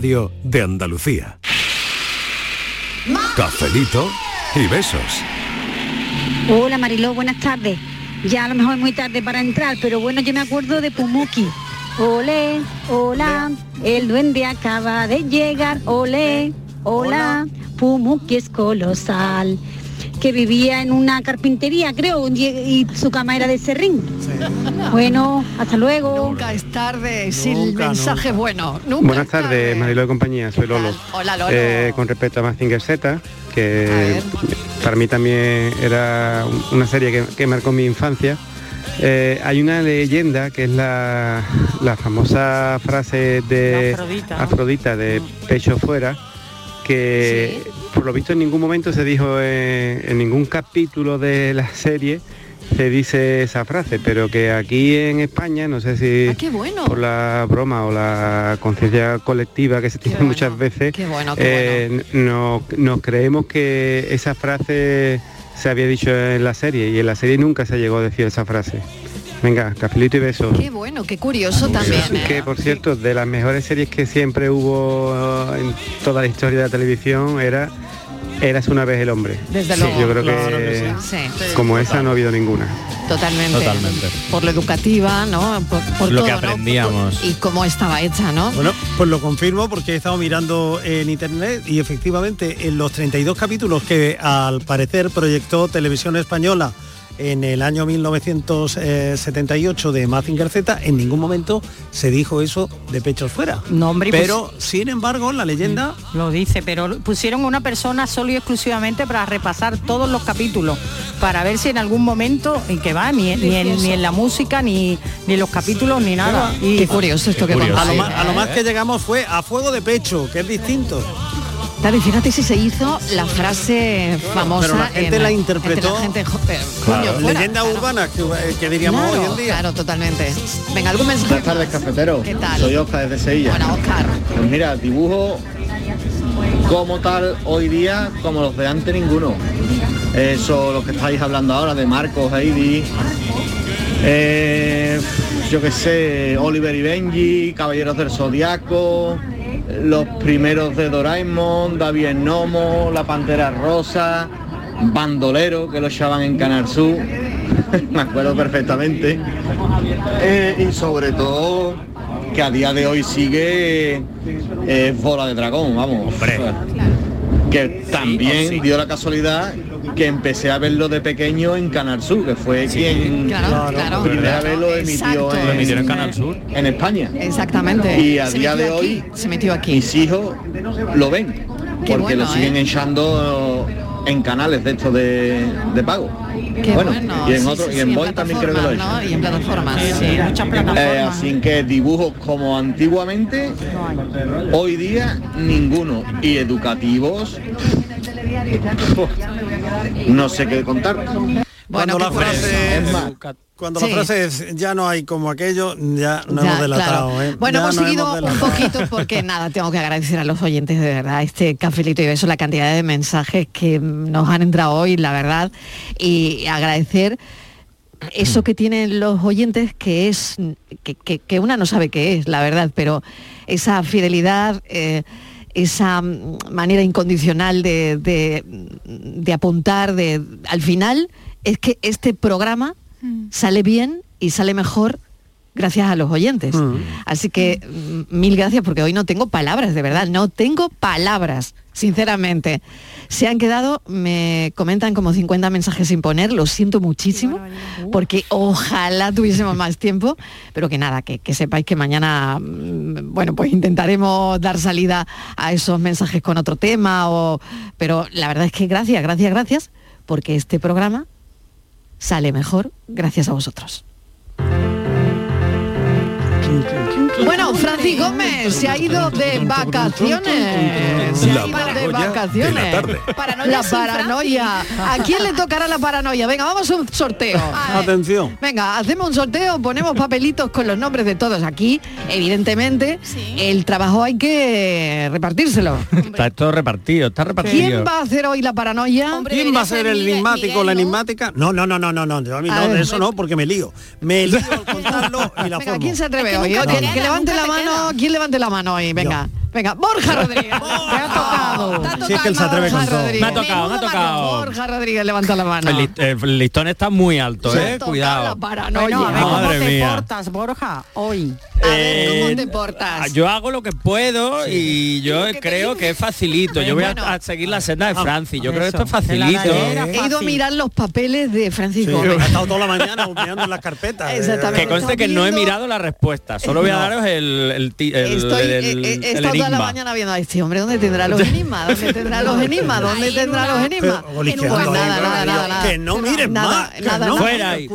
Radio de Andalucía. Cafelito y besos. Hola Mariló, buenas tardes. Ya a lo mejor es muy tarde para entrar, pero bueno, yo me acuerdo de Pumuki. Ole, hola, el duende acaba de llegar. Ole, hola, Pumuki es colosal. Que vivía en una carpintería, creo, y, y su cama era de serrín. Bueno, hasta luego. Nunca es tarde sin mensaje bueno. Nunca Buenas es tarde. tardes, Marilo de compañía, soy Lolo. Hola, Lolo. Eh, con respecto a Mazinger Z, que para mí también era una serie que, que marcó mi infancia, eh, hay una leyenda que es la, la famosa frase de Afrodita. Afrodita de pecho fuera, que por lo visto en ningún momento se dijo en, en ningún capítulo de la serie se dice esa frase, pero que aquí en España, no sé si Ah, qué bueno. por la broma o la conciencia colectiva que se tiene muchas veces, Qué bueno, qué eh, no- nos creemos que esa frase se había dicho en la serie y en la serie nunca se llegó a decir esa frase. Venga, cafelito y besos. Qué bueno, qué curioso también. ¿eh? Que por cierto, de las mejores series que siempre hubo en toda la historia de la televisión era Eras una vez el hombre. Desde Sí, luego. Yo creo Claro que, que sí. Sí. como esa no ha habido ninguna. Totalmente. Totalmente. Por lo educativa, ¿no? Por, por Lo todo, que ¿no? aprendíamos. Y cómo estaba hecha, ¿no? Bueno, pues lo confirmo porque he estado mirando en internet y efectivamente en los 32 capítulos que al parecer proyectó Televisión Española en el año 1978 de Mazinger Z, en ningún momento se dijo eso de pechos fuera. No, hombre, pues- pero sin embargo la leyenda Lo dice, pero pusieron una persona solo y exclusivamente para repasar todos los capítulos, para ver si en algún momento, en que va, ni, ni, en, ni en la música, ni, ni en los capítulos, ni nada. Y, Qué curioso esto que a lo, contáis, más, a lo ¿eh? más que llegamos fue a fuego de pecho, que es distinto. Y fíjate si se hizo la frase famosa. pero la gente en- la interpretó. la gente, jo- pero, Claro, coño, fuera, leyenda claro. urbana que, que diríamos Claro, hoy en día. Claro, totalmente. Venga, algún mensaje. Buenas tardes, cafetero. ¿Qué tal? Soy Oscar desde Sevilla. Bueno, Oscar. Pues mira, dibujo como tal hoy día, como los de antes ninguno. Eso, lo que estáis hablando ahora de Marcos, Heidi, eh, yo qué sé, Oliver y Benji, Caballeros del Zodiaco, los primeros de Doraemon, David Nomo, La Pantera Rosa, Bandolero, que lo echaban en Canal Sur, me acuerdo perfectamente. Eh, y sobre todo que a día de hoy sigue eh, Bola de Dragón, vamos. Que también dio la casualidad que empecé a verlo de pequeño en Canal Sur, que fue quien claro, claro. primera vez lo emitió, en, Lo emitieron en Canal Sur. en España. Exactamente. Y a Se día de aquí, hoy se metió aquí. mis hijos lo ven, Qué porque bueno, lo siguen ¿eh? echando en canales de estos de, de pago. Qué bueno, bueno. y en sí, otro, sí, y sí, en Boy también creo que lo he plataformas, hecho. ¿no? Y en plataformas. Sí, sí. muchas plataformas. Eh, así que dibujos como antiguamente, hoy día ninguno. Y educativos, no sé qué contar. Bueno, cuando qué la frase Es cuando Sí. la frase es ya no hay como aquello, ya no Ya, hemos delatado. claro. ¿eh? Bueno, Ya hemos seguido un poquito porque nada, tengo que agradecer a los oyentes de verdad este cafelito y beso, la cantidad de mensajes que nos han entrado hoy, la verdad, y agradecer eso que tienen los oyentes que es que, que- que una no sabe qué es, la verdad, pero esa fidelidad, eh, esa mm, manera incondicional de, de- de apuntar, de al final es que este programa sale bien y sale mejor gracias a los oyentes. Así que mm, mil gracias porque hoy no tengo palabras, de verdad, no tengo palabras, sinceramente. Se han quedado, me comentan como 50 mensajes sin poner, lo siento muchísimo, porque ojalá tuviésemos más tiempo, pero que nada, que, que sepáis que mañana, mm, bueno, pues intentaremos dar salida a esos mensajes con otro tema, o, pero la verdad es que gracias, gracias, gracias, porque este programa sale mejor gracias a vosotros. Bueno, Francis Gómez se ha ido de vacaciones. Se La ha ido de paranoia de la vacaciones. la paranoia. ¿A quién le tocará la paranoia? Venga, vamos a un sorteo. Atención. Venga, hacemos un sorteo, ponemos papelitos con los nombres de todos aquí. Evidentemente, el trabajo hay que repartírselo. Está todo repartido, está repartido. ¿Quién va a hacer hoy la paranoia? ¿Quién va a ser el enigmático o la enigmática? No, no, no, no, no, no, eso no, porque me lío. Me lío al contarlo y la. ¿quién se atreve Es que hoy? Levante la mano, queda. ¿quién levante la mano hoy? Venga. Venga, Borja Rodríguez. Te ha tocado. Si es que él se atreve con Borja todo. Rodríguez. Me ha tocado, me ha tocado. Borja Rodríguez levanta la mano. El, lis- el listón está muy alto, eh. Cuidado. la paranoia. Bueno, a ver cómo Madre te mía. portas, Borja, hoy. A ver, ¿cómo Eh, te portas? Yo hago lo que puedo y yo creo que es facilito. Yo voy a, Bueno. a seguir la senda de Francis. Yo creo que esto es facilito. gallera. He ido a mirar los papeles de Francis Sí, Gómez. ha estado toda la mañana mirando en las carpetas. Exactamente. Que conste que no he mirado la respuesta. Solo voy a No. daros el, el, el- Toda la mañana viendo a este hombre, ¿dónde tendrá los enigmas? ¿Dónde tendrá los enigmas? ¿Dónde tendrá los enigmas? Nada, nada, nada, que nada, no- mires Nada, más, nada. Fuera ahí,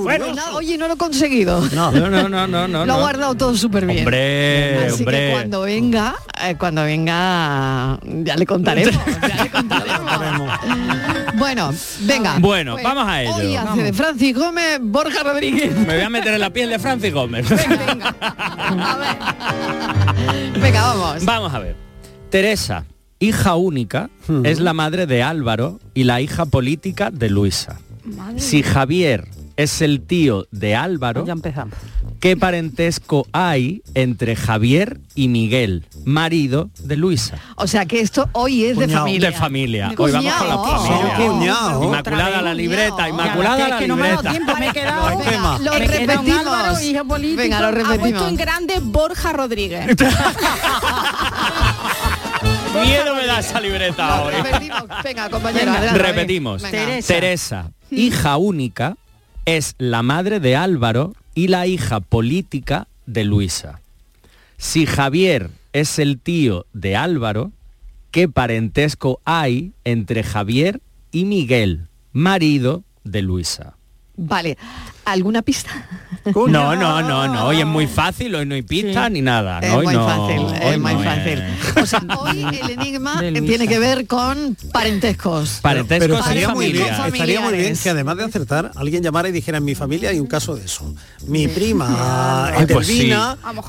Oye, no lo he conseguido. No. No, no, no, no. Lo ha guardado todo súper bien. Hombre, Así que cuando venga, eh, cuando venga, ya le contaremos. ya le contaremos. bueno, venga. Bueno, Pues, vamos a ello. Hoy hace de Francis Gómez, Borja Rodríguez. Me voy a meter en la piel de Francis Gómez. Venga. A ver. Venga, vamos. Vamos a ver. Teresa, hija única, es la madre de Álvaro y la hija política de Luisa. Si Javier es el tío de Álvaro, Ya empezamos. ¿qué parentesco hay entre Javier y Miguel, marido de Luisa? O sea que esto hoy es de familia. De familia. Hoy vamos con la familia. Oh, cuñado. Inmaculada la libreta, inmaculada la es que no me ha dado libreta. tiempo, me he quedado. No hay tema. Lo Me repetimos. Álvaro, hijo político. Venga, lo Ha puesto repetimos. en grande Borja Rodríguez. Miedo me da esa libreta Lo hoy. repetimos. Venga, compañero. Venga. adelante. Repetimos. Venga. Teresa. Teresa, hija única, es la madre de Álvaro y la hija política de Luisa. Si Javier es el tío de Álvaro, ¿qué parentesco hay entre Javier y Miguel, marido de Luisa? Vale. ¿Alguna pista? No, no, no, no. Hoy es muy fácil, hoy no hay pista ni nada. Es Hoy muy no, fácil, es muy no fácil. es. O sea, hoy el enigma tiene que ver con parentescos. Parentescos Pero y estaría muy, bien, familia. estaría muy bien Familiares. que además de acertar, alguien llamara y dijera en mi familia hay un caso de eso. Mi prima Ay, pues sí.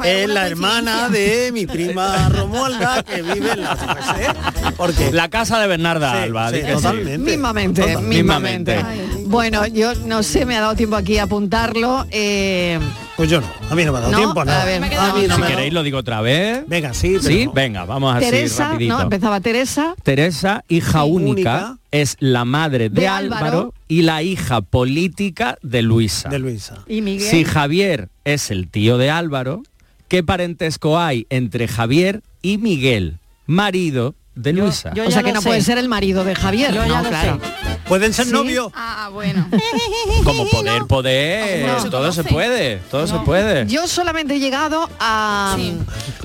Es la hermana de mi prima Romualda que vive en la. Porque La casa de Bernarda Sí, Alba. totalmente. Mismamente, Total- mismamente. Mismamente. Bueno, yo no sé, me ha dado tiempo aquí a apuntarlo. eh, Pues yo no, a mí no me ha dado No, tiempo, no. a ver, mí no Si queréis lo digo otra vez. Venga, sí, pero Sí, no. venga, vamos así Teresa, rapidito. no, empezaba Teresa. Teresa, hija Sí, única, única. es la madre de, De Álvaro, Álvaro. y la hija política de Luisa. de Luisa. Y Miguel. Si Javier es el tío de Álvaro, ¿qué parentesco hay entre Javier y Miguel, marido de Yo- Luisa? yo o sea que no sé. puede ser el marido de Javier. Yo ya no, lo claro. sé. ¿Pueden ser Sí. novios? Ah, bueno. Como poder, poder, No. todo se puede, todo se puede. Yo solamente he llegado a Sí.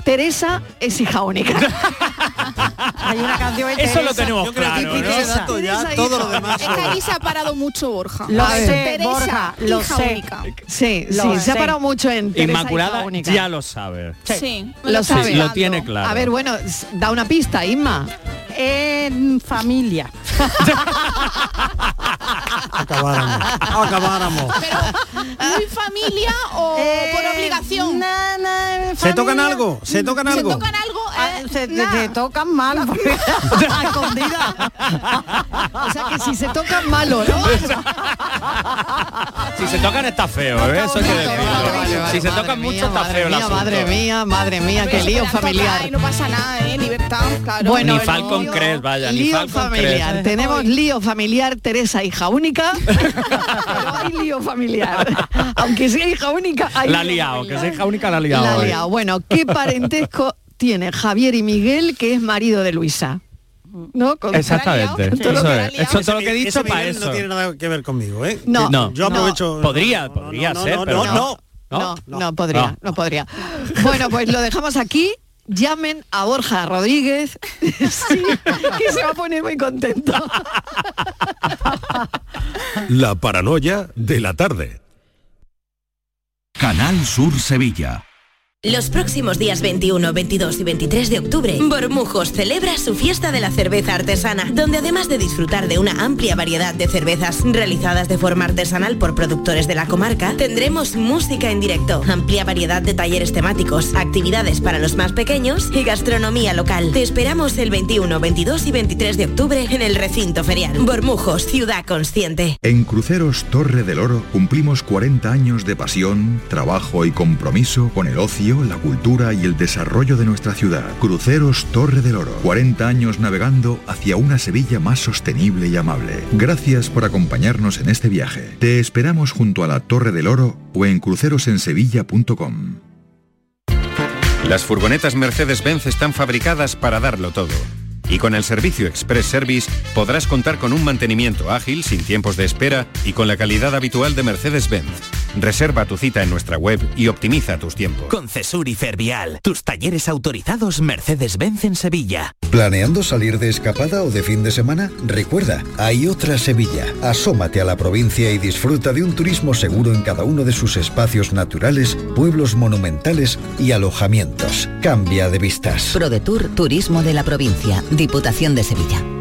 Teresa es hija única. Hay una canción de Eso lo tenemos Yo creo que claro, ya Teresa, todo lo demás. Es que ahí se ha parado mucho Borja. Lo sé, Teresa, Borja, lo hija sé. única. Sí, Lo sí, se ha parado mucho en Teresa Inmaculada hija única. ya lo sabe. Sí. Lo sabe. Sí, lo tiene claro. A ver, bueno, da una pista, Inma. En familia. Acabáramos. Acabáramos. ¿Muy familia o Eh, por obligación? na, na, ¿Se tocan algo? ¿Se tocan ¿Se algo? tocan algo? Ah, Eh, se, nah. te tocan mal porque- a escondida. O sea que si se tocan malo, ¿no? Si se tocan está feo, ¿eh? Eso que Vale, vale, si se madre tocan mía, mucho está madre feo mía. Madre mía, madre mía, qué Pero lío se familiar. y no pasa nada, ¿eh? Libertad, claro. Bueno, Ni Falcon Crest, vaya, ni lío Falcon familiar. Crest. Tenemos lío familiar, Teresa, hija única. pero hay lío familiar. Aunque sea hija única, hay La ha liado, que familiar. sea hija única la ha liado. La ha liado. Bueno, ¿qué parentesco tiene Javier y Miguel, que es marido de Luisa? ¿No? Con- Exactamente. Todo lo Eso que la ha es. Eso es todo lo que he dicho para eso. No tiene nada que ver conmigo, ¿eh? No, No. Yo aprovecho. Podría, no, podría no, ser, no, pero no, no. No, ¿No? no, podría, No. no. podría. Bueno, pues lo dejamos aquí. Llamen a Borja Rodríguez, sí, que se va a poner muy contento. La paranoia de la tarde. Canal Sur Sevilla. Los próximos días 21, 22 y 23 de octubre, Bormujos celebra su fiesta de la cerveza artesana, donde además de disfrutar de una amplia variedad de cervezas realizadas de forma artesanal por productores de la comarca, tendremos música en directo, amplia variedad de talleres temáticos, actividades para los más pequeños y gastronomía local. Te esperamos el 21, 22 y 23 de octubre en el recinto ferial. Bormujos, ciudad consciente. En Cruceros Torre del Oro cumplimos 40 años de pasión, trabajo y compromiso con el ocio la cultura y el desarrollo de nuestra ciudad. Cruceros Torre del Oro. 40 años navegando hacia una Sevilla más sostenible y amable. Gracias por acompañarnos en este viaje. Te esperamos junto a la Torre del Oro o en crucerosensevilla.com. Las furgonetas Mercedes-Benz están fabricadas para darlo todo. Y con el servicio Express Service podrás contar con un mantenimiento ágil, sin tiempos de espera y con la calidad habitual de Mercedes-Benz. Reserva tu cita en nuestra web y optimiza tus tiempos. Con Cesur y Fervial, tus talleres autorizados Mercedes-Benz en Sevilla. ¿Planeando salir de escapada o de fin de semana? Recuerda, hay otra Sevilla. Asómate a la provincia y disfruta de un turismo seguro en cada uno de sus espacios naturales, pueblos monumentales y alojamientos. Cambia de vistas. ProDetour Turismo de la Provincia, Diputación de Sevilla.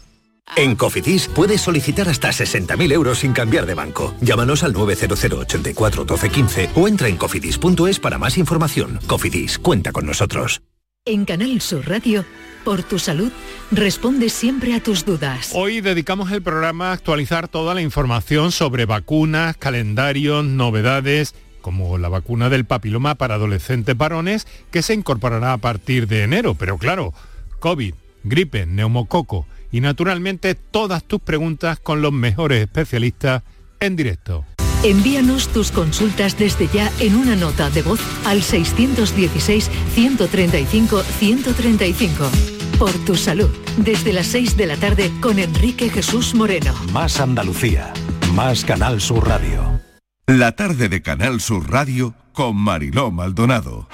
En Cofidis puedes solicitar hasta 60.000 euros sin cambiar de banco. Llámanos al 900 84 12 15 o entra en cofidis.es para más información. Cofidis, cuenta con nosotros. En Canal Sur Radio, por tu salud, responde siempre a tus dudas. Hoy dedicamos el programa a actualizar toda la información sobre vacunas, calendarios, novedades como la vacuna del papiloma para adolescentes varones que se incorporará a partir de enero. Pero claro, COVID, gripe, neumococo y naturalmente todas tus preguntas con los mejores especialistas en directo. Envíanos tus consultas desde ya en una nota de voz al 616-135-135. Por tu salud, desde las 6 de la tarde con Enrique Jesús Moreno. Más Andalucía, más Canal Sur Radio. La tarde de Canal Sur Radio con Mariló Maldonado.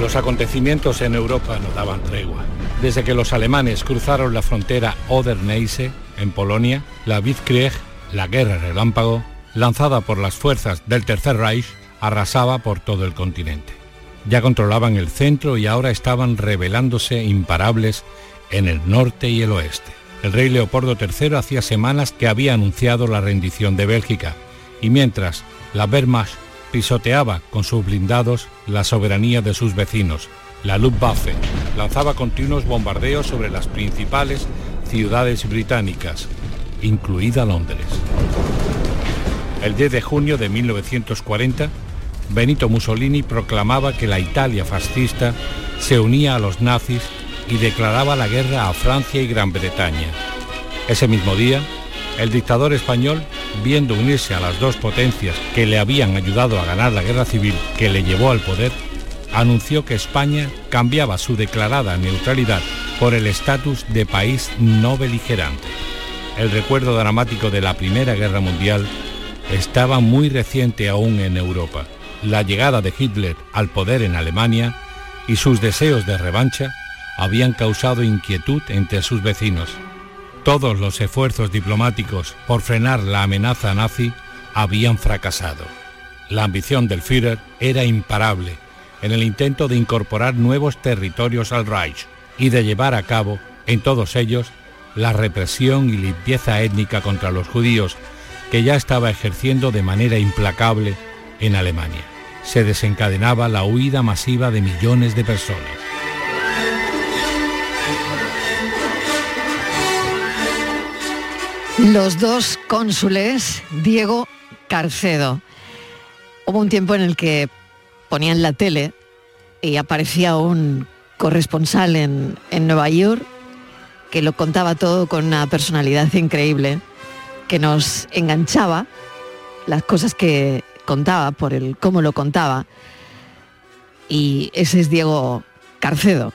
Los acontecimientos en Europa no daban tregua. Desde que los alemanes cruzaron la frontera Oder-Neisse, en Polonia, la Blitzkrieg, la guerra relámpago, lanzada por las fuerzas del Tercer Reich, arrasaba por todo el continente. Ya controlaban el centro y ahora estaban rebelándose imparables en el norte y el oeste. El rey Leopoldo III hacía semanas que había anunciado la rendición de Bélgica, y mientras la Wehrmacht pisoteaba con sus blindados la soberanía de sus vecinos. La Luftwaffe lanzaba continuos bombardeos sobre las principales ciudades británicas, incluida Londres. El 10 de junio de 1940, Benito Mussolini proclamaba que la Italia fascista se unía a los nazis y declaraba la guerra a Francia y Gran Bretaña. Ese mismo día, el dictador español, viendo unirse a las dos potencias que le habían ayudado a ganar la guerra civil que le llevó al poder, anunció que España cambiaba su declarada neutralidad por el estatus de país no beligerante. El recuerdo dramático de la Primera Guerra Mundial estaba muy reciente aún en Europa. La llegada de Hitler al poder en Alemania y sus deseos de revancha habían causado inquietud entre sus vecinos. Todos los esfuerzos diplomáticos por frenar la amenaza nazi habían fracasado. La ambición del Führer era imparable en el intento de incorporar nuevos territorios al Reich y de llevar a cabo en todos ellos la represión y limpieza étnica contra los judíos que ya estaba ejerciendo de manera implacable en Alemania. Se desencadenaba la huida masiva de millones de personas. Los dos cónsules, Diego Carcedo. Hubo un tiempo en el que ponían la tele y aparecía un corresponsal en, en Nueva York que lo contaba todo con una personalidad increíble, que nos enganchaba las cosas que contaba, por el cómo lo contaba. Y ese es Diego Carcedo.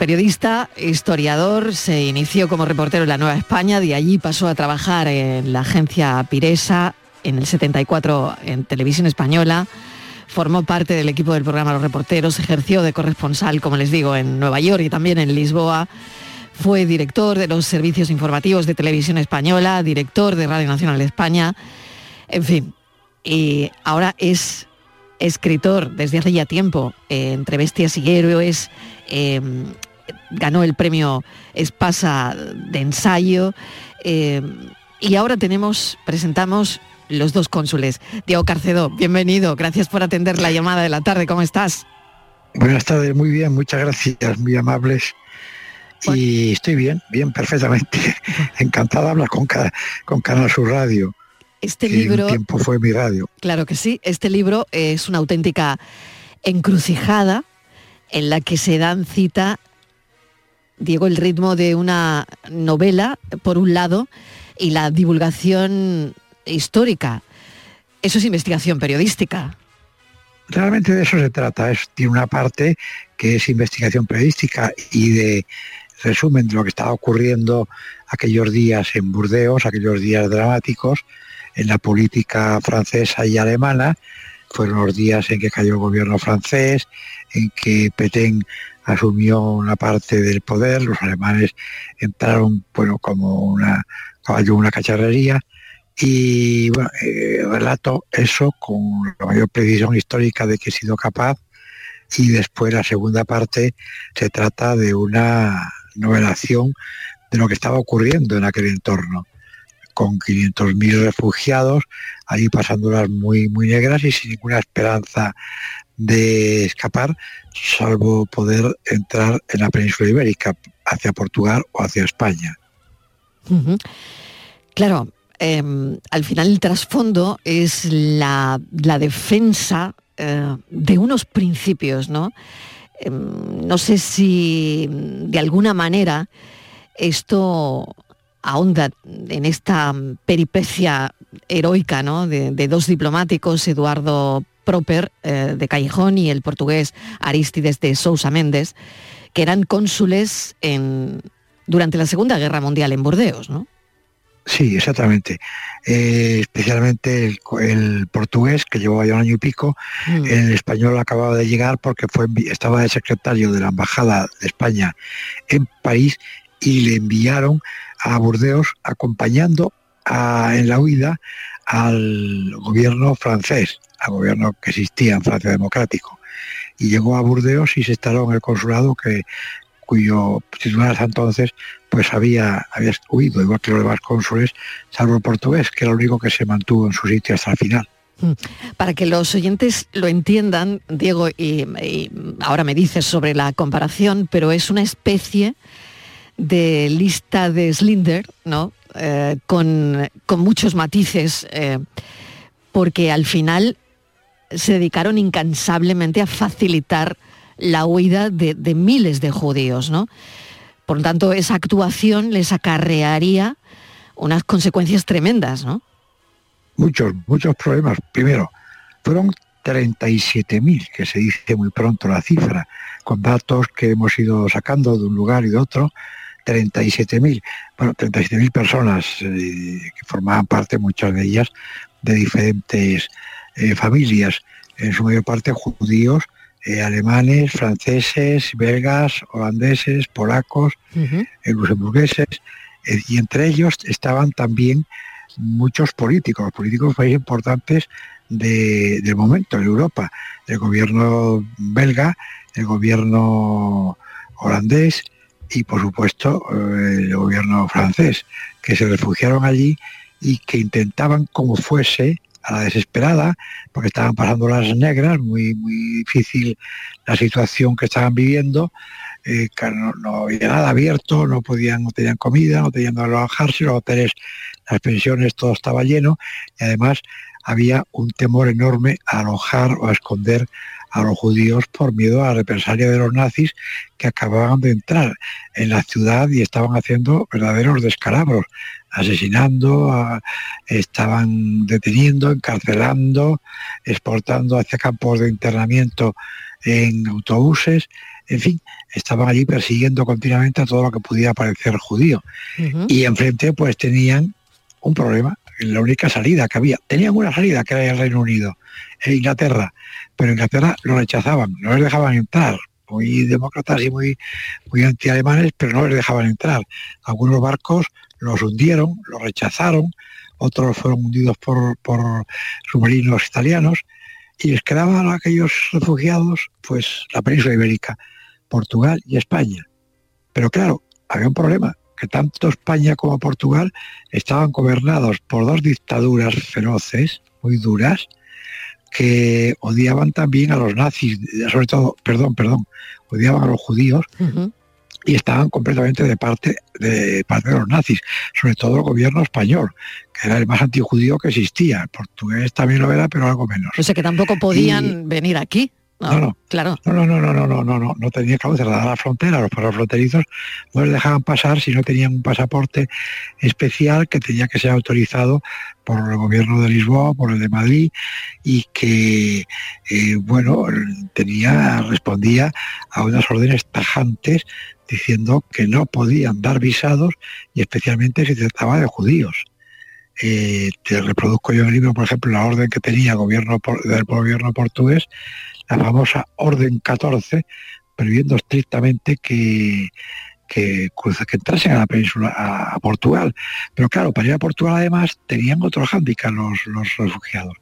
Periodista, historiador, se inició como reportero en la Nueva España, de allí pasó a trabajar en la agencia Piresa, en el 74 en Televisión Española, formó parte del equipo del programa Los Reporteros, ejerció de corresponsal, como les digo, en Nueva York y también en Lisboa, fue director de los servicios informativos de Televisión Española, director de Radio Nacional de España, en fin, y ahora es escritor desde hace ya tiempo, eh, entre bestias y héroes, eh, ganó el premio Espasa de ensayo, eh, y ahora tenemos, presentamos los dos cónsules. Diego Carcedo, bienvenido, gracias por atender la llamada de la tarde, ¿cómo estás? Buenas tardes, muy bien, muchas gracias, muy amables. Y estoy bien, bien, perfectamente. Encantada de hablar con, con Canal Sur Radio. Este libro... Un tiempo fue mi radio. Claro que sí, este libro es una auténtica encrucijada en la que se dan cita, Diego, el ritmo de una novela, por un lado, y la divulgación histórica. Eso es investigación periodística. Realmente de eso se trata. Es, tiene una parte que es investigación periodística y de resumen de lo que estaba ocurriendo aquellos días en Burdeos, aquellos días dramáticos en la política francesa y alemana. Fueron los días en que cayó el gobierno francés, en que Petén asumió una parte del poder, los alemanes entraron bueno, como una caballo una cacharrería y bueno, eh, relato eso con la mayor precisión histórica de que he sido capaz y después la segunda parte se trata de una novelación de lo que estaba ocurriendo en aquel entorno con 500.000 refugiados ahí pasándolas muy muy negras y sin ninguna esperanza de escapar salvo poder entrar en la península ibérica hacia Portugal o hacia España. Claro, eh, al final el trasfondo es la, la defensa eh, de unos principios, ¿no? Eh, no sé si de alguna manera esto ahonda en esta peripecia heroica ¿no? de dos diplomáticos, Eduardo Proper eh, de Callejón y el portugués Aristides de Sousa Méndez, que eran cónsules en, durante la Segunda Guerra Mundial en Burdeos, ¿no? Sí, exactamente. Eh, especialmente el, portugués, que llevaba ya un año y pico, el español acababa de llegar porque fue, estaba de secretario de la Embajada de España en París y le enviaron a Burdeos acompañando a- en la huida al gobierno francés, al gobierno que existía en Francia Democrático. Y llegó a Burdeos y se instaló en el consulado que cuyo titular hasta entonces pues había, había huido, igual que los demás cónsules, salvo el portugués, que era el único que se mantuvo en su sitio hasta el final. Mm. Para que los oyentes lo entiendan, Diego, y, y ahora me dices sobre la comparación, pero es una especie de lista de Slinder, ¿no? Eh, con, con muchos matices, eh, porque al final se dedicaron incansablemente a facilitar la huida de, miles de judíos, ¿no? Por lo tanto, esa actuación les acarrearía unas consecuencias tremendas, ¿no? Muchos, muchos problemas. Primero, fueron 37.000, que se dice muy pronto la cifra, con datos que hemos ido sacando de un lugar y de otro, 37.000, bueno, 37.000 personas eh, que formaban parte, muchas de ellas, de diferentes eh, familias, en su mayor parte judíos, eh, alemanes, franceses, belgas, holandeses, polacos, eh, luxemburgueses, eh, y entre ellos estaban también muchos políticos, políticos muy importantes de- del momento en Europa, el gobierno belga, el gobierno holandés y por supuesto eh, el gobierno francés, que se refugiaron allí y que intentaban como fuese a la desesperada, porque estaban pasando las negras, muy, muy difícil la situación que estaban viviendo, eh, que no, no había nada abierto, no podían, no tenían comida, no tenían donde alojarse, los hoteles, las pensiones, todo estaba lleno, y además había un temor enorme a alojar o a esconder a los judíos por miedo a la represalia de los nazis que acababan de entrar en la ciudad y estaban haciendo verdaderos descalabros, asesinando, estaban deteniendo, encarcelando, exportando hacia campos de internamiento en autobuses, en fin, estaban allí persiguiendo continuamente a todo lo que pudiera parecer judío. Y enfrente pues tenían un problema, la única salida que había. Tenían una salida que era el Reino Unido e Inglaterra, pero Inglaterra lo rechazaban, no les dejaban entrar, muy demócratas y muy, muy anti-alemanes, pero no les dejaban entrar. Algunos barcos los hundieron, los rechazaron, otros fueron hundidos por, submarinos italianos, y les quedaban a aquellos refugiados, pues la península ibérica, Portugal y España. Pero claro, había un problema, que tanto España como Portugal estaban gobernados por dos dictaduras feroces, muy duras, que odiaban también a los nazis, sobre todo, perdón, perdón, odiaban a los judíos y estaban completamente de parte de parte de los nazis, sobre todo el gobierno español, que era el más antijudío que existía. El portugués también lo era, pero algo menos. O sea que tampoco podían venir aquí. No, no, claro. No, no, no, no, no, no, no, no, no tenía que cerrar la frontera, los perros fronterizos no les dejaban pasar si no tenían un pasaporte especial que tenía que ser autorizado por el gobierno de Lisboa, por el de Madrid, y que eh, bueno, tenía, respondía a unas órdenes tajantes diciendo que no podían dar visados y especialmente si trataba de judíos. Eh, te reproduzco yo en el libro, por ejemplo, la orden que tenía el gobierno del gobierno portugués la famosa Orden 14, previendo estrictamente que, que, que entrasen a la península, a, Portugal. Pero claro, para ir a Portugal además tenían otro hándicap los, los refugiados,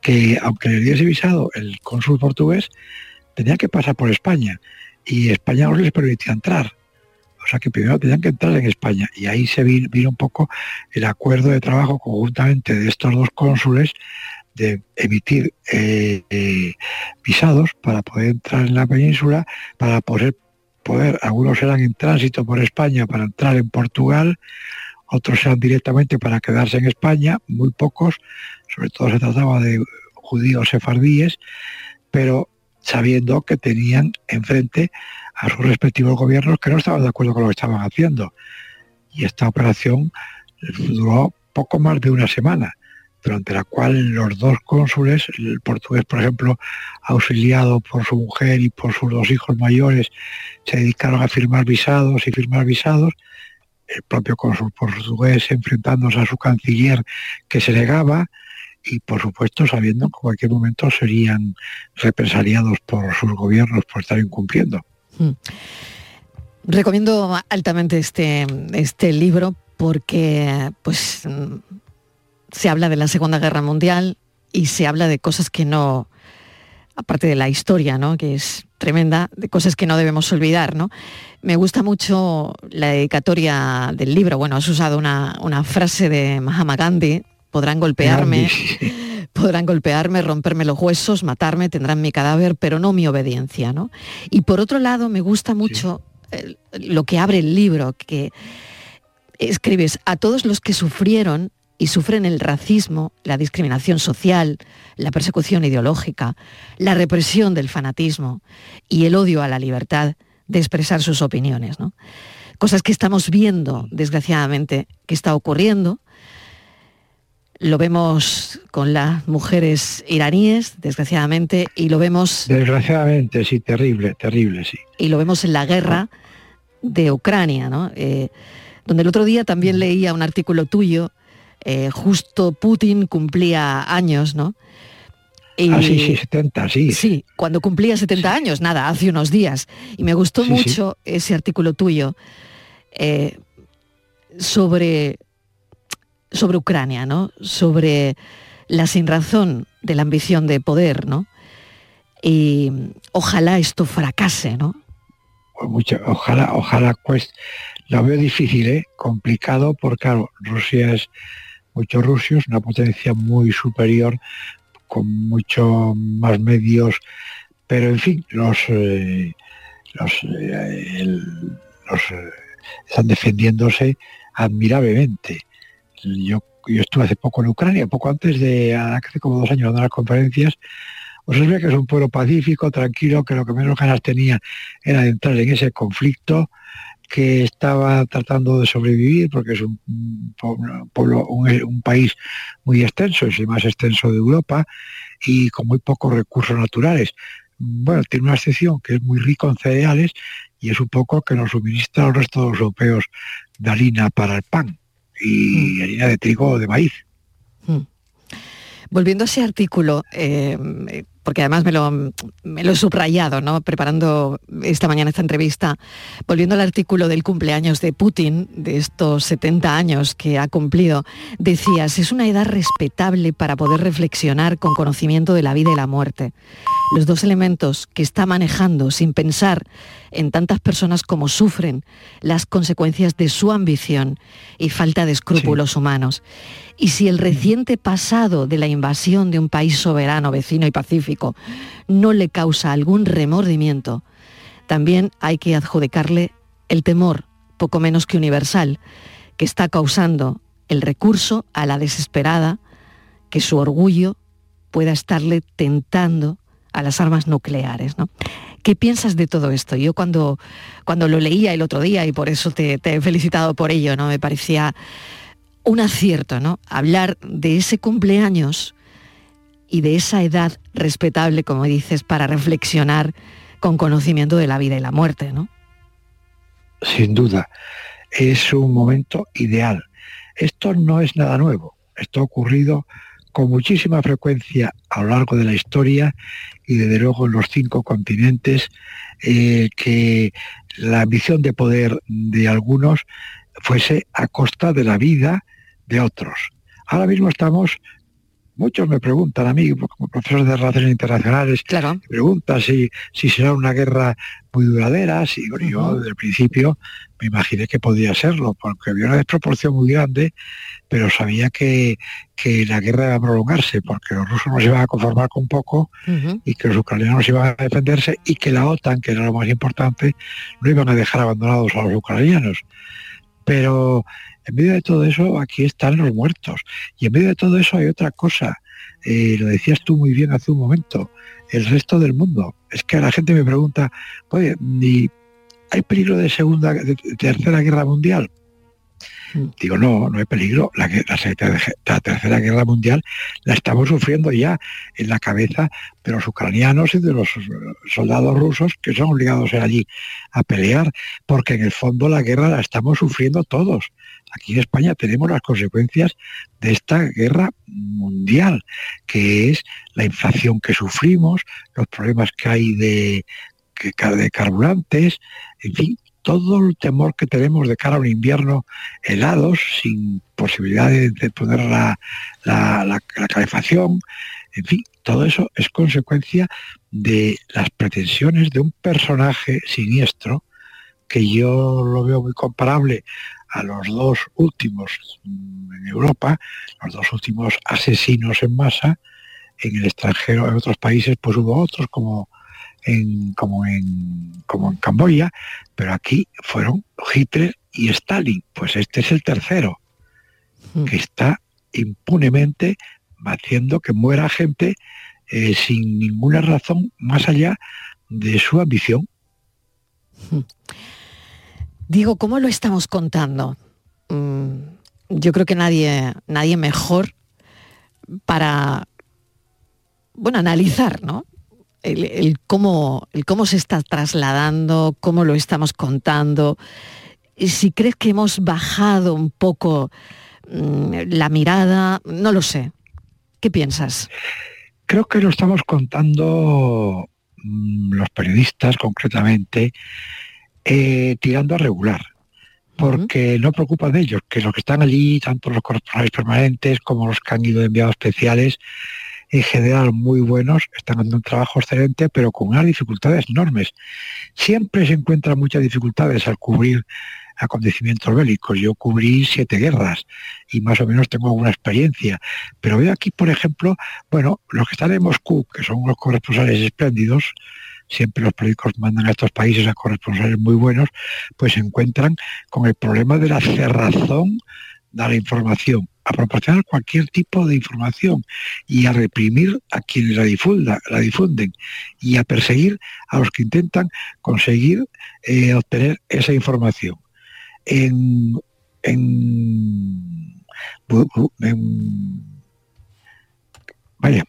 que aunque le diese visado el cónsul portugués, tenía que pasar por España y España no les permitía entrar. O sea que primero tenían que entrar en España y ahí se vino, vino un poco el acuerdo de trabajo conjuntamente de estos dos cónsules de emitir eh, eh, visados para poder entrar en la península, para poder, poder, algunos eran en tránsito por España para entrar en Portugal, otros eran directamente para quedarse en España, muy pocos, sobre todo se trataba de judíos sefardíes, pero sabiendo que tenían enfrente a sus respectivos gobiernos que no estaban de acuerdo con lo que estaban haciendo. Y esta operación duró poco más de una semana durante la cual los dos cónsules, el portugués, por ejemplo, auxiliado por su mujer y por sus dos hijos mayores, se dedicaron a firmar visados y firmar visados, el propio cónsul portugués enfrentándose a su canciller que se negaba y por supuesto sabiendo que en cualquier momento serían represaliados por sus gobiernos por estar incumpliendo. Hmm. Recomiendo altamente este, este libro porque pues se habla de la Segunda Guerra Mundial y se habla de cosas que no, aparte de la historia, ¿no? que es tremenda, de cosas que no debemos olvidar. ¿no? Me gusta mucho la dedicatoria del libro. Bueno, has usado una, frase de Mahatma Gandhi, podrán golpearme. Podrán golpearme, romperme los huesos, matarme, tendrán mi cadáver, pero no mi obediencia. ¿no? Y por otro lado, me gusta mucho lo que abre el libro, que escribes a todos los que sufrieron y sufren el racismo, la discriminación social, la persecución ideológica, la represión del fanatismo y el odio a la libertad de expresar sus opiniones. Cosas que estamos viendo, desgraciadamente, que está ocurriendo. Lo vemos con las mujeres iraníes, desgraciadamente, y lo vemos... Desgraciadamente, sí, terrible, terrible, sí. Y lo vemos en la guerra de Ucrania, ¿no? Eh, donde el otro día también leía un artículo tuyo eh, justo Putin cumplía años, ¿no? Y, ah, sí, sí, 70, sí. Sí, cuando cumplía 70 años, nada, hace unos días. Y me gustó mucho ese artículo tuyo eh, sobre, sobre Ucrania, ¿no? Sobre la sinrazón de la ambición de poder, ¿no? Y ojalá esto fracase, ¿no? Mucho, ojalá, ojalá, pues, lo veo difícil, ¿eh? complicado, porque claro, Rusia es muchos rusos, una potencia muy superior, con mucho más medios, pero en fin, los, eh, los, eh, eh, están defendiéndose admirablemente. Yo yo estuve hace poco en Ucrania, poco antes de, hace como dos años, dando las conferencias, Observé que es un pueblo pacífico, tranquilo, que lo que menos ganas tenía era de entrar en ese conflicto, que estaba tratando de sobrevivir porque es un, pueblo, un, país muy extenso, es el más extenso de Europa y con muy pocos recursos naturales. Bueno, tiene una excepción que es muy rico en cereales y es un poco que nos suministra al resto de los europeos de harina para el pan y mm. harina de trigo o de maíz. Mm. Volviendo a ese artículo, eh, porque además me lo, he subrayado, ¿no? preparando esta mañana esta entrevista, volviendo al artículo del cumpleaños de Putin, de estos 70 años que ha cumplido, decías, es una edad respetable para poder reflexionar con conocimiento de la vida y la muerte. Los dos elementos que está manejando sin pensar en tantas personas como sufren las consecuencias de su ambición y falta de escrúpulos humanos. Y si el reciente pasado de la invasión de un país soberano, vecino y pacífico no le causa algún remordimiento, también hay que adjudicarle el temor, poco menos que universal, que está causando el recurso a la desesperada, que su orgullo pueda estarle tentando a las armas nucleares. ¿no? ¿Qué piensas de todo esto? Yo cuando, cuando lo leía el otro día, y por eso te, he felicitado por ello, ¿no? me parecía un acierto, ¿no? Hablar de ese cumpleaños y de esa edad respetable, como dices, para reflexionar con conocimiento de la vida y la muerte, ¿no? Sin duda, es un momento ideal. Esto no es nada nuevo. Esto ha ocurrido con muchísima frecuencia a lo largo de la historia y desde luego en los cinco continentes, eh, que la ambición de poder de algunos fuese a costa de la vida de otros. Ahora mismo estamos, muchos me preguntan a mí, como profesor de Relaciones Internacionales, claro. me preguntan si, si será una guerra muy duradera, si yo desde el principio me imaginé que podía serlo, porque había una desproporción muy grande, pero sabía que, que la guerra iba a prolongarse, porque los rusos no se iban a conformar con poco y que los ucranianos iban a defenderse y que la OTAN, que era lo más importante, no iban a dejar abandonados a los ucranianos. Pero en medio de todo eso, aquí están los muertos. Y en medio de todo eso hay otra cosa. Eh, lo decías tú muy bien hace un momento. El resto del mundo. Es que la gente me pregunta, oye, ¿hay peligro de segunda, de tercera guerra mundial? Digo, no, no hay peligro. La, Tercera Guerra Mundial la estamos sufriendo ya en la cabeza de los ucranianos y de los soldados rusos que son obligados a ir allí a pelear, porque en el fondo la guerra la estamos sufriendo todos. Aquí en España tenemos las consecuencias de esta guerra mundial, que es la inflación que sufrimos, los problemas que hay de, de carburantes, en fin, todo el temor que tenemos de cara a un invierno helados, sin posibilidad de, poner la, la, calefacción, en fin, todo eso es consecuencia de las pretensiones de un personaje siniestro que yo lo veo muy comparable a los dos últimos en Europa, los dos últimos asesinos en masa, en el extranjero, en otros países, pues hubo otros como en, como, en, como en Camboya, pero aquí fueron Hitler y Stalin. Pues este es el tercero, hmm. que está impunemente haciendo que muera gente eh, sin ninguna razón más allá de su ambición. Hmm. Digo, ¿cómo lo estamos contando? Mm, yo creo que nadie, nadie mejor para bueno, analizar, ¿no? El, cómo, el cómo se está trasladando, cómo lo estamos contando. Si crees que hemos bajado un poco mm, la mirada, no lo sé. ¿Qué piensas? Creo que lo estamos contando mm, los periodistas concretamente eh, tirando a regular porque no preocupa de ellos, que los que están allí, tanto los corresponsales permanentes como los que han ido enviados especiales, en general muy buenos, están haciendo un trabajo excelente, pero con unas dificultades enormes. Siempre se encuentran muchas dificultades al cubrir acontecimientos bélicos. Yo cubrí siete guerras y más o menos tengo alguna experiencia. Pero veo aquí, por ejemplo, bueno, los que están en Moscú, que son unos corresponsales espléndidos, siempre los políticos mandan a estos países a corresponsales muy buenos, pues se encuentran con el problema de la cerrazón dar información, a proporcionar cualquier tipo de información y a reprimir a quienes la, difunda, la difunden y a perseguir a los que intentan conseguir eh, obtener esa información. En, en, vaya,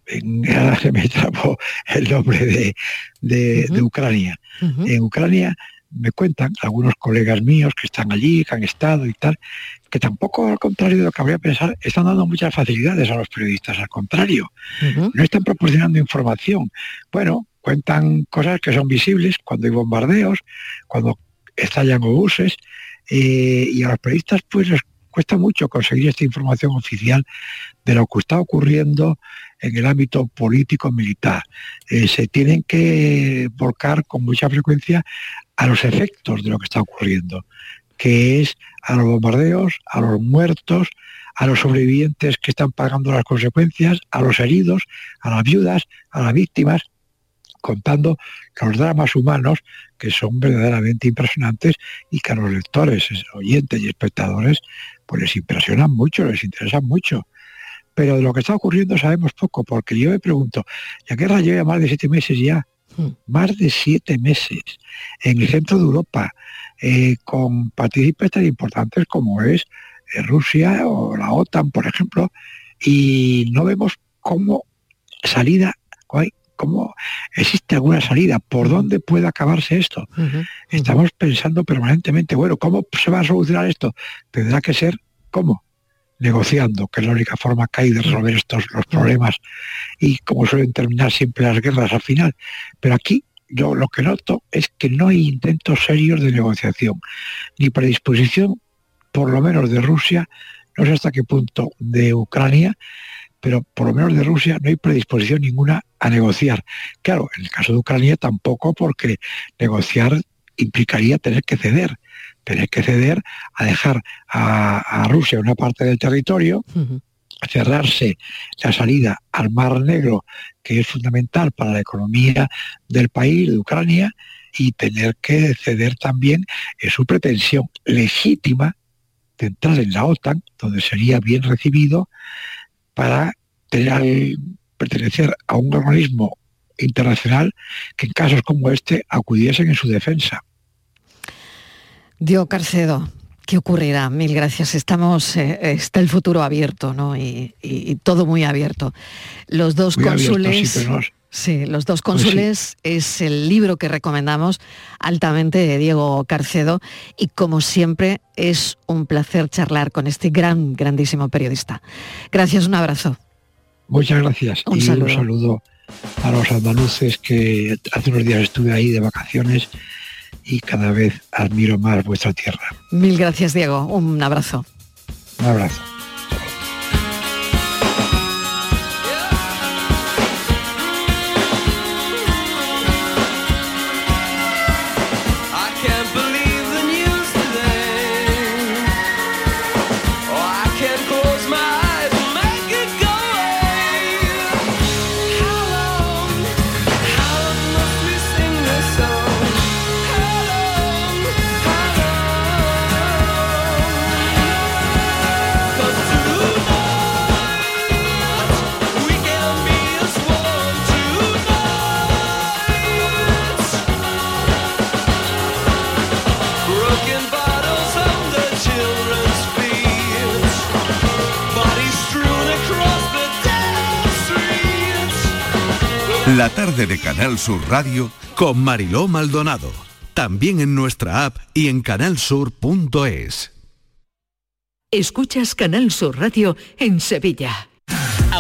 ahora se me trapó el nombre de, de, Ucrania. En Ucrania me cuentan algunos colegas míos que están allí, que han estado y tal, que tampoco, al contrario de lo que habría pensar, están dando muchas facilidades a los periodistas, al contrario, no están proporcionando información. Bueno, cuentan cosas que son visibles cuando hay bombardeos, cuando estallan obuses, eh, y a los periodistas pues les cuesta mucho conseguir esta información oficial de lo que está ocurriendo en el ámbito político-militar. Eh, se tienen que volcar con mucha frecuencia a los efectos de lo que está ocurriendo, que es a los bombardeos, a los muertos, a los sobrevivientes que están pagando las consecuencias, a los heridos, a las viudas, a las víctimas, contando los dramas humanos que son verdaderamente impresionantes y que a los lectores, oyentes y espectadores pues les impresionan mucho, les interesan mucho. Pero de lo que está ocurriendo sabemos poco, porque yo me pregunto, la guerra lleva más de siete meses ya. Más de siete meses, en el centro de Europa, eh, con partícipes tan importantes como es eh, Rusia o la OTAN, por ejemplo, y no vemos cómo salida, cómo existe alguna salida, por dónde puede acabarse esto. Estamos pensando permanentemente, bueno, ¿cómo se va a solucionar esto? Tendrá que ser, ¿cómo? Negociando, que es la única forma que hay de resolver estos los problemas y como suelen terminar siempre las guerras al final. Pero aquí yo lo que noto es que no hay intentos serios de negociación, ni predisposición, por lo menos de Rusia, no sé hasta qué punto de Ucrania, pero por lo menos de Rusia no hay predisposición ninguna a negociar. Claro, en el caso de Ucrania tampoco, porque negociar implicaría tener que ceder, tener que ceder a dejar a, Rusia una parte del territorio, cerrarse la salida al Mar Negro, que es fundamental para la economía del país, de Ucrania, y tener que ceder también en su pretensión legítima de entrar en la OTAN, donde sería bien recibido para tener, pertenecer a un organismo internacional que en casos como este acudiesen en su defensa. Dio Carcedo, ¿Qué ocurrirá? Mil gracias. Estamos, eh, está el futuro abierto, ¿no? Y, todo muy abierto. Los dos cónsules. sí, los dos pues cónsules es el libro que recomendamos altamente de Diego Carcedo y como siempre es un placer charlar con este gran, grandísimo periodista. Gracias, un abrazo. Muchas gracias. Un y saludo. un saludo a los andaluces que hace unos días estuve ahí de vacaciones y cada vez admiro más vuestra tierra. Mil gracias, Diego. Un abrazo. Un abrazo. La tarde de Canal Sur Radio con Mariló Maldonado. También en nuestra app y en canalsur.es. Escuchas Canal Sur Radio en Sevilla.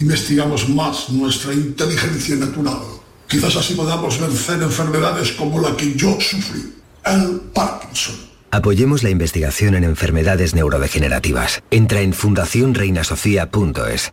investigamos más nuestra inteligencia natural, quizás así podamos vencer enfermedades como la que yo sufrí, el Parkinson. Apoyemos la investigación en enfermedades neurodegenerativas. Entra en fundacionreinasofía.es.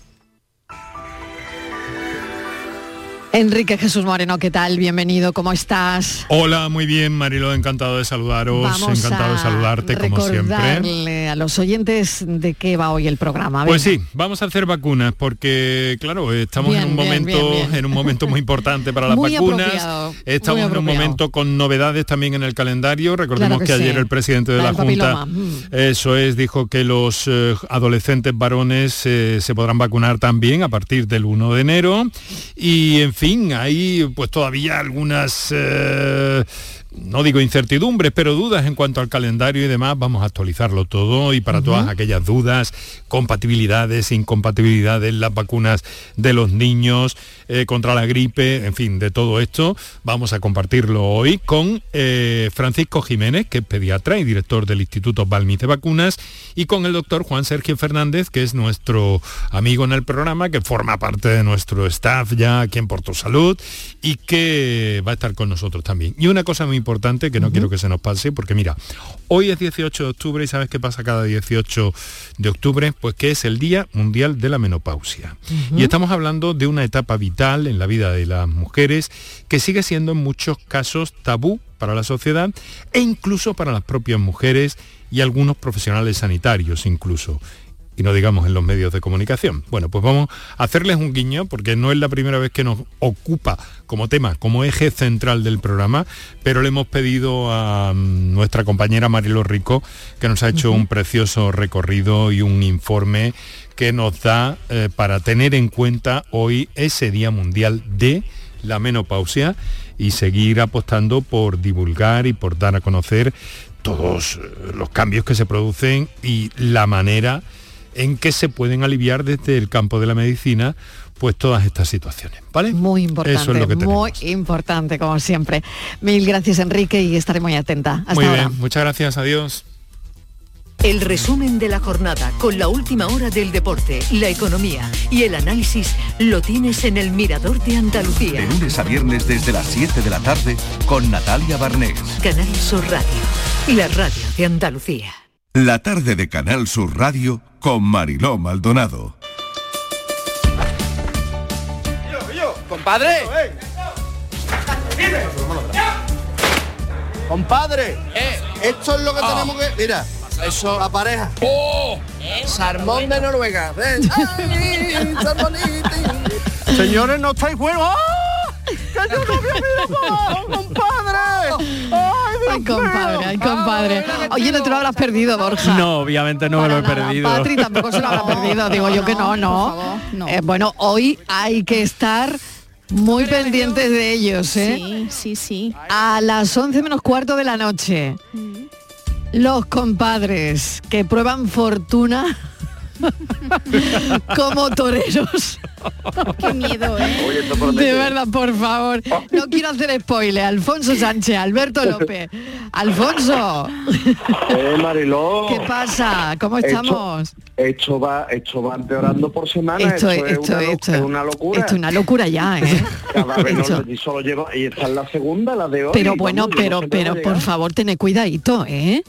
Enrique Jesús Moreno, ¿qué tal? Bienvenido, ¿cómo estás? Hola, muy bien, Marilo, encantado de saludaros, Vamos encantado de saludarte como siempre. a los oyentes de qué va hoy el programa. Pues Venga. sí, vamos a hacer vacunas porque, claro, estamos Bien, en un bien, momento bien, en un momento muy importante para las Muy vacunas. Estamos en un momento con novedades también en el calendario. Recordemos Claro que que, ayer el presidente de La Junta, mm. eso es, dijo que los eh, adolescentes varones eh, se podrán vacunar también a partir del 1 de enero. Y en fin, hay pues todavía algunas eh, no digo incertidumbres, pero dudas en cuanto al calendario y demás, vamos a actualizarlo todo y para todas aquellas dudas, compatibilidades, incompatibilidades, las vacunas de los niños eh, contra la gripe, en fin, de todo esto, vamos a compartirlo hoy con eh, Francisco Jiménez, que es pediatra y director del Instituto Balmis de Vacunas, y con el doctor Juan Sergio Fernández, que es nuestro amigo en el programa, que forma parte de nuestro staff ya aquí en Porto Salud y que va a estar con nosotros también. Y una cosa muy importante que no quiero que se nos pase, porque mira, hoy es 18 de octubre y ¿sabes qué pasa cada 18 de octubre? Pues que es el Día Mundial de la Menopausia. Y estamos hablando de una etapa vital en la vida de las mujeres que sigue siendo en muchos casos tabú para la sociedad e incluso para las propias mujeres y algunos profesionales sanitarios incluso y no digamos en los medios de comunicación. Bueno, pues vamos a hacerles un guiño porque no es la primera vez que nos ocupa como tema, como eje central del programa, pero le hemos pedido a mm, nuestra compañera Marilo Rico que nos ha hecho un precioso recorrido y un informe que nos da eh, para tener en cuenta hoy ese Día Mundial de la Menopausia y seguir apostando por divulgar y por dar a conocer todos eh, los cambios que se producen y la manera en que se pueden aliviar desde el campo de la medicina pues todas estas situaciones, ¿vale? Muy importante, Eso es lo que tenemos. muy importante, como siempre. Mil gracias, Enrique, y estaré muy atenta. Hasta Muy ahora. bien, muchas gracias, adiós. El resumen de la jornada con la última hora del deporte, la economía y el análisis lo tienes en el Mirador de Andalucía. De lunes a viernes desde las 7 de la tarde con Natalia Barnés. Canal Sur Radio, la radio de Andalucía. La tarde de Canal Sur Radio con Mariló Maldonado. Compadre. Compadre, esto es lo que Ah. tenemos que. Mira, eso. La pareja. Salmón de Noruega. Ven. Ay, salmoniti. Señores, no estáis buenos. ¡Que yo no había mirado, compadre! ¡Ay, Dios Ay, compadre, ay, compadre. Oye, no te lo habrás perdido, Borja. No, obviamente no me lo he perdido. Patri tampoco se lo habrá perdido, digo yo que no, no. Eh, bueno, hoy hay que estar muy pendientes de ellos, ¿eh? Sí, sí, sí. A las 11 menos cuarto de la noche, los compadres que prueban fortuna como toreros. Qué miedo, ¿eh? De verdad, por favor. No quiero hacer spoiler. Alfonso Sánchez, Alberto López. Alfonso. Eh, Mariló. ¿Qué pasa? ¿Cómo estamos? Esto va, esto va empeorando por semana. Esto, es, esto, una, esto. es una locura. Esto es una locura ya, ¿eh? Cada vez no- Esto. y solo llevo, y esta es la segunda, la de hoy. Pero bueno, vamos, yo no pero, sé pero por favor, tened cuidadito, ¿eh?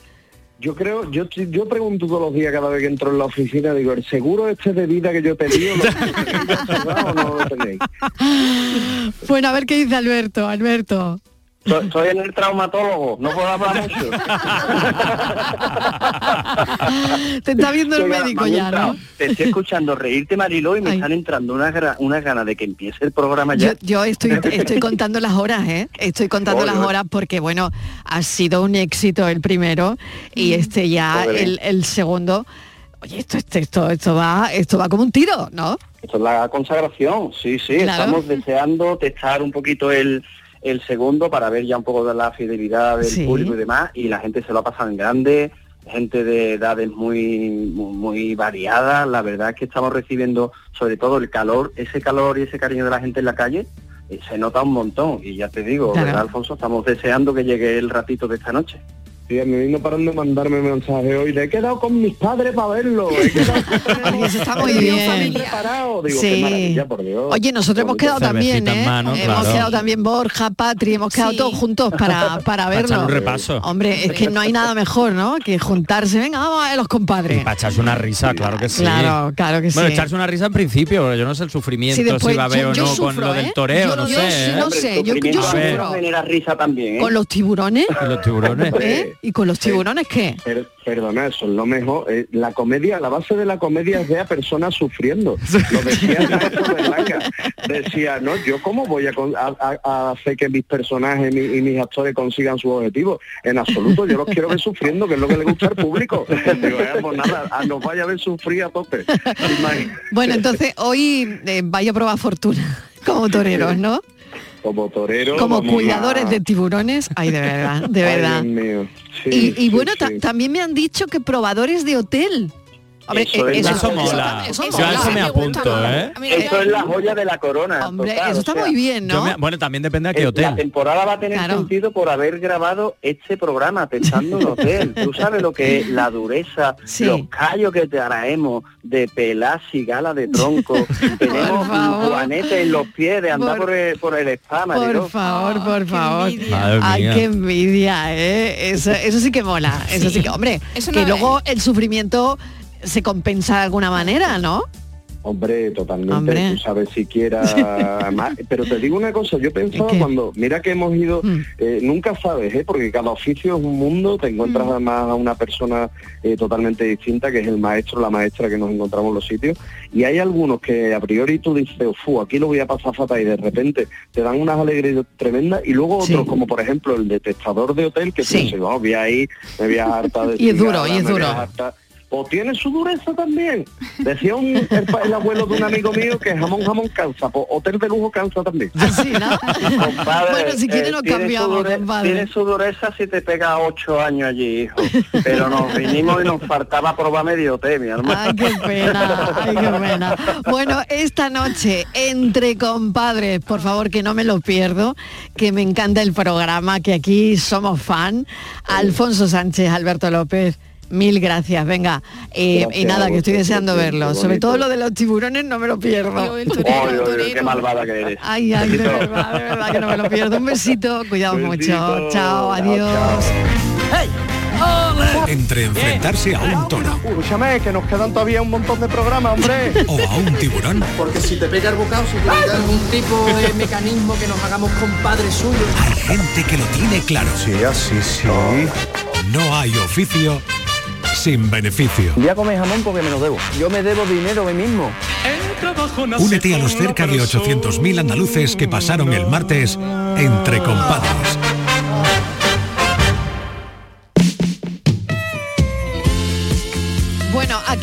Yo creo, yo, yo pregunto todos los días cada vez que entro en la oficina, digo, ¿el seguro este de vida que yo pedí o lo tenéis ya cerrado o no lo tenéis? Bueno, a ver qué dice Alberto, Alberto. Estoy en el traumatólogo, no puedo hablar mucho. Te está viendo el médico ya. Te estoy escuchando reírte, Mariló, y me están entrando unas unas ganas de que empiece el programa Yo, ya. yo estoy, estoy contando las horas, ¿eh? Estoy contando Oye, las horas porque, bueno, ha sido un éxito el primero y este ya el, el segundo. Oye, esto, esto, esto, esto va, esto va como un tiro, ¿no? Esto es la consagración, sí, sí. Claro. Estamos deseando testar un poquito el, el segundo para ver ya un poco de la fidelidad del Sí. público y demás. Y la gente se lo ha pasado en grande, gente de edades muy, muy, muy variadas. La verdad es que estamos recibiendo sobre todo el calor, ese calor y ese cariño de la gente en la calle. eh, Se nota un montón y ya te digo, Claro. ¿verdad, Alfonso? Estamos deseando que llegue el ratito de esta noche. Sí, me vino parando de mandarme mensaje hoy. de, He quedado con mis padres para verlo. He quedado Eso está muy bien. también preparado. Digo, Sí. qué maravilla, por Dios. Oye, nosotros hemos quedado también, ¿eh? mano, hemos claro. quedado también Borja, Patri, hemos quedado todos juntos para, para verlo. un repaso. Hombre, es que no hay nada mejor, ¿no? Que juntarse, venga, vamos a ver los compadres. Para echarse una risa, claro que sí. Claro, claro que Bueno, sí. echarse una risa en principio, yo no sé el sufrimiento Sí, después si va a haber yo- o no con lo ¿eh? del toreo, Yo no, no- sé. ¿eh? no sé, yo- ver, sufro. genera risa también, ¿eh? Con los tiburones. Y los tiburones. ¿Eh? ¿Y con los tiburones qué? Per- perdona, eso es lo mejor. Eh, la comedia, la base de la comedia es ver a personas sufriendo. Lo decía Berlanga. Decía, no, yo cómo voy a, con- a- a- a hacer que mis personajes mi- y mis actores consigan sus objetivos. En absoluto, yo los quiero ver sufriendo, que es lo que le gusta al público. Digo, eh, pues nada, a- nos vaya a ver sufrir a tope. Imagínate. Bueno, entonces hoy eh, vaya a probar fortuna como toreros, ¿no? Como torero. Como cuidadores a- de tiburones. Ay, de verdad, de Ay, verdad. Dios mío. Sí, y y sí, bueno, sí. también me han dicho que probadores de hotel. Hombre, Eso eh, es eso, la- Eso mola. eso Yo a eso me apunto, ¿eh? Eso es la joya de la corona. Hombre, total, eso o está sea, muy bien, ¿no? me- bueno, también depende de qué Eh, La hotel. temporada va a tener Claro. sentido por haber grabado este programa pensando en hotel. Tú sabes lo que es la dureza, Sí. los callos que te traemos de pelas y gala de tronco. Tenemos favor. juanete en los pies de andar Por- por, el, por el spa, Por favor, por favor. Ay, qué envidia, ¿eh? Eso, eso sí que mola. Eso sí que, hombre, Eso que no- luego el sufrimiento se compensa de alguna manera, ¿no? Hombre, totalmente, Hombre. tú sabes siquiera más. Pero te digo una cosa, yo pensaba ¿Qué? cuando, mira que hemos ido, Mm. eh, nunca sabes, ¿eh? porque cada oficio es un mundo, te encuentras Mm. además a una persona eh, totalmente distinta, que es el maestro, la maestra que nos encontramos en los sitios, y hay algunos que a priori tú dices, fu, aquí lo voy a pasar fatal, y de repente te dan unas alegrías tremendas, y luego Sí. otros, como por ejemplo el detectador de hotel, que Sí. dices, "Oh, voy ahí, me voy a hartar de Y es duro, y es duro. Hartar". O tiene su dureza también. Decía un, el, abuelo de un amigo mío que jamón jamón cansa, pues hotel de lujo cansa también. Así, ¿no? Compadre, bueno, si quiere eh, nos su cambiamos, compadre. Tiene su dureza si te pega ocho años allí, hijo. Pero nos vinimos y nos faltaba probar medio té, mi hermano. Ay, qué pena, ay, qué pena. Bueno, esta noche, entre compadres, por favor, que no me lo pierdo, que me encanta el programa, que aquí somos fan. Alfonso Sánchez, Alberto López. Mil gracias, venga. Eh, Gracias y nada, que estoy deseando verlo. Sobre todo lo de los tiburones no me lo pierdo. Oy, oy, qué malvada que eres. Ay, ay, de verdad, de verdad que no me lo pierdo. Un besito, cuidado mucho. Besito. Chao, adiós. Entre enfrentarse a un toro Escúchame, que nos quedan todavía un montón de programas, hombre. o a un tiburón, Porque si te pega el bocado, si te da algún tipo de mecanismo que nos hagamos compadres suyos. hay gente que lo tiene claro. Sí, así sí. No hay oficio sin beneficio. Voy a comer jamón porque me lo debo. Yo me debo dinero a mí mismo. Únete a los cerca de 800.000 andaluces que pasaron el martes entre compadres.